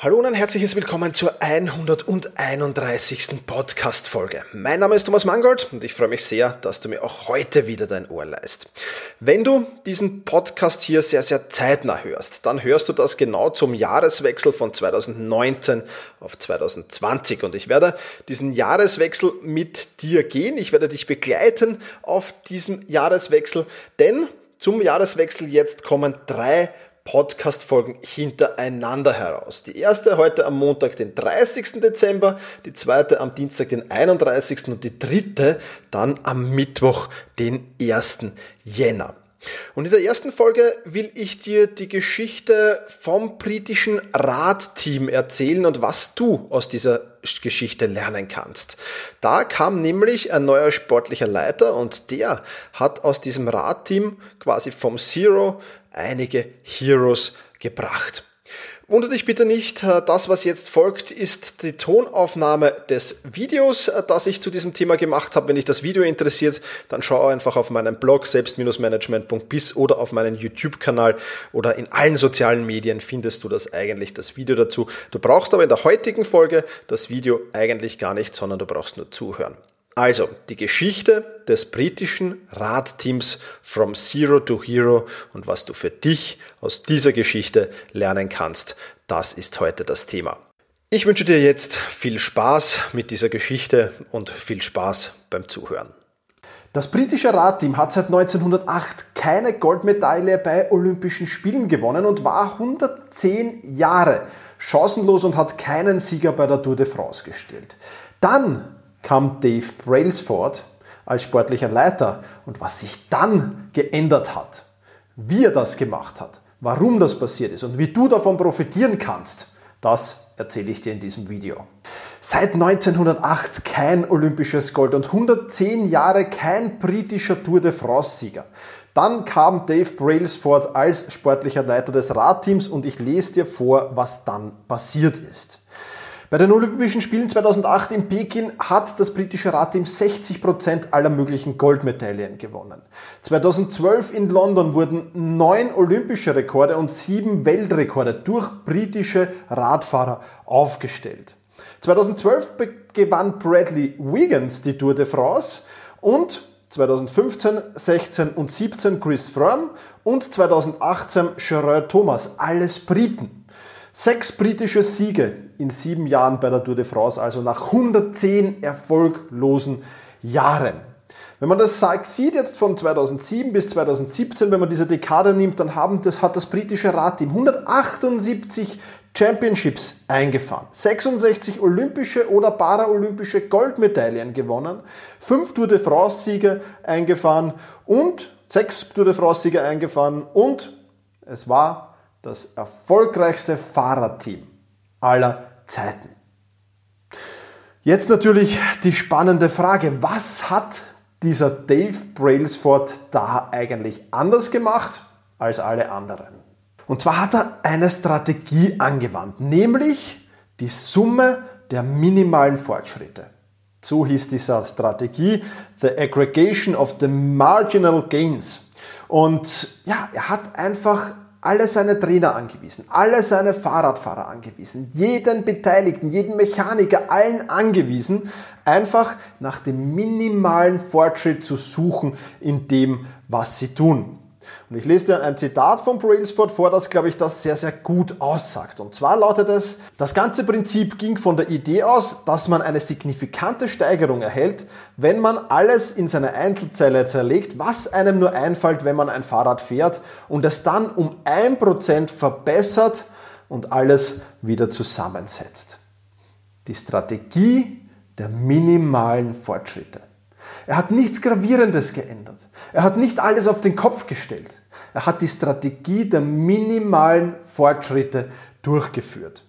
Hallo und ein herzliches Willkommen zur 131. Podcast-Folge. Mein Name ist Thomas Mangold und ich freue mich sehr, dass du mir auch heute wieder dein Ohr leist. Wenn du diesen Podcast hier sehr, sehr zeitnah hörst, dann hörst du das genau zum Jahreswechsel von 2019 auf 2020 und ich werde diesen Jahreswechsel mit dir gehen. Ich werde dich begleiten auf diesem Jahreswechsel, denn zum Jahreswechsel jetzt kommen drei Podcast-Folgen hintereinander heraus. Die erste heute am Montag, den 30. Dezember, die zweite am Dienstag, den 31. und die dritte dann am Mittwoch, den 1. Jänner. Und in der ersten Folge will ich dir die Geschichte vom britischen Radteam erzählen und was du aus dieser Geschichte lernen kannst. Da kam nämlich ein neuer sportlicher Leiter und der hat aus diesem Radteam quasi vom Zero einige Heroes gebracht. Wundert dich bitte nicht, äh, das, was jetzt folgt, ist die Tonaufnahme des Videos, äh, das ich zu diesem Thema gemacht habe. Wenn dich das Video interessiert, dann schau einfach auf meinen Blog selbst-management.bis oder auf meinen YouTube-Kanal oder in allen sozialen Medien findest du das eigentlich, das Video dazu. Du brauchst aber in der heutigen Folge das Video eigentlich gar nicht, sondern du brauchst nur zuhören. Also, die Geschichte des britischen Radteams From Zero to Hero und was du für dich aus dieser Geschichte lernen kannst, das ist heute das Thema. Ich wünsche dir jetzt viel Spaß mit dieser Geschichte und viel Spaß beim Zuhören. Das britische Radteam hat seit 1908 keine Goldmedaille bei Olympischen Spielen gewonnen und war 110 Jahre chancenlos und hat keinen Sieger bei der Tour de France gestellt. Dann kam Dave Brailsford als sportlicher Leiter und was sich dann geändert hat, wie er das gemacht hat, warum das passiert ist und wie du davon profitieren kannst, das erzähle ich dir in diesem Video. Seit 1908 kein olympisches Gold und 110 Jahre kein britischer Tour de France-Sieger. Dann kam Dave Brailsford als sportlicher Leiter des Radteams und ich lese dir vor, was dann passiert ist. Bei den Olympischen Spielen 2008 in Peking hat das britische Radteam 60% aller möglichen Goldmedaillen gewonnen. 2012 in London wurden neun olympische Rekorde und sieben Weltrekorde durch britische Radfahrer aufgestellt. 2012 gewann Bradley Wiggins die Tour de France und 2015, 16 und 17 Chris Froome und 2018 Gerard Thomas, alles Briten. Sechs britische Siege in sieben Jahren bei der Tour de France, also nach 110 erfolglosen Jahren. Wenn man das sieht jetzt von 2007 bis 2017, wenn man diese Dekade nimmt, dann haben das, hat das britische Radteam 178 Championships eingefahren, 66 olympische oder paraolympische Goldmedaillen gewonnen, fünf Tour de France Siege eingefahren und sechs Tour de France Siege eingefahren und es war das erfolgreichste Fahrradteam aller Zeiten. Jetzt natürlich die spannende Frage, was hat dieser Dave Brailsford da eigentlich anders gemacht als alle anderen? Und zwar hat er eine Strategie angewandt, nämlich die Summe der minimalen Fortschritte. So hieß diese Strategie, The Aggregation of the Marginal Gains. Und ja, er hat einfach alle seine Trainer angewiesen, alle seine Fahrradfahrer angewiesen, jeden Beteiligten, jeden Mechaniker, allen angewiesen, einfach nach dem minimalen Fortschritt zu suchen in dem, was sie tun. Und ich lese dir ein Zitat von Brailsford vor, das, glaube ich, das sehr, sehr gut aussagt. Und zwar lautet es, das ganze Prinzip ging von der Idee aus, dass man eine signifikante Steigerung erhält, wenn man alles in seine Einzelzelle zerlegt, was einem nur einfällt, wenn man ein Fahrrad fährt und es dann um ein Prozent verbessert und alles wieder zusammensetzt. Die Strategie der minimalen Fortschritte. Er hat nichts Gravierendes geändert. Er hat nicht alles auf den Kopf gestellt. Er hat die Strategie der minimalen Fortschritte durchgeführt.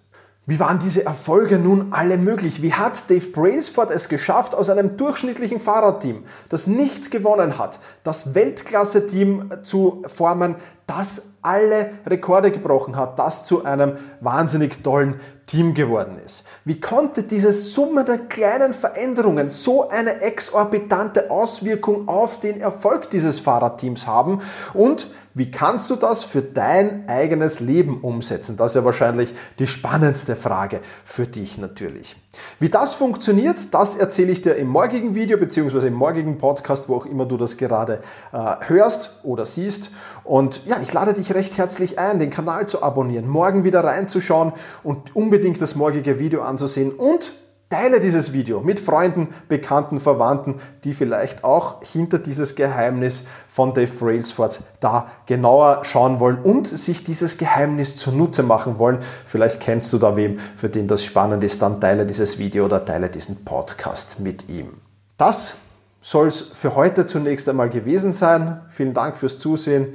Wie waren diese Erfolge nun alle möglich? Wie hat Dave Brailsford es geschafft, aus einem durchschnittlichen Fahrradteam, das nichts gewonnen hat, das Weltklasse-Team zu formen, das alle Rekorde gebrochen hat, das zu einem wahnsinnig tollen Team geworden ist. Wie konnte diese Summe der kleinen Veränderungen so eine exorbitante Auswirkung auf den Erfolg dieses Fahrradteams haben? Und wie kannst du das für dein eigenes Leben umsetzen? Das ist ja wahrscheinlich die spannendste Frage für dich natürlich. Wie das funktioniert, das erzähle ich dir im morgigen Video bzw. im morgigen Podcast, wo auch immer du das gerade äh, hörst oder siehst. Und ja, ich lade dich recht herzlich ein, den Kanal zu abonnieren, morgen wieder reinzuschauen und unbedingt das morgige Video anzusehen und Teile dieses Video mit Freunden, Bekannten, Verwandten, die vielleicht auch hinter dieses Geheimnis von Dave Brailsford da genauer schauen wollen und sich dieses Geheimnis zunutze machen wollen. Vielleicht kennst du da wem, für den das spannend ist, dann teile dieses Video oder teile diesen Podcast mit ihm. Das soll es für heute zunächst einmal gewesen sein. Vielen Dank fürs Zusehen.